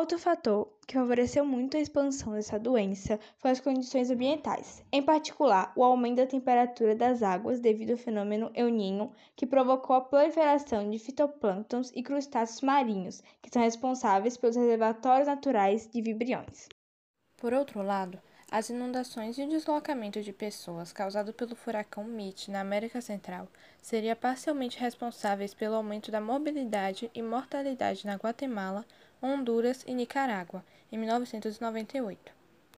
Outro fator que favoreceu muito a expansão dessa doença foi as condições ambientais, em particular o aumento da temperatura das águas devido ao fenômeno El Niño, que provocou a proliferação de fitoplânctons e crustáceos marinhos, que são responsáveis pelos reservatórios naturais de vibriões. Por outro lado, as inundações e o deslocamento de pessoas causado pelo furacão Mitch na América Central seria parcialmente responsáveis pelo aumento da mobilidade e mortalidade na Guatemala, Honduras e Nicarágua em 1998.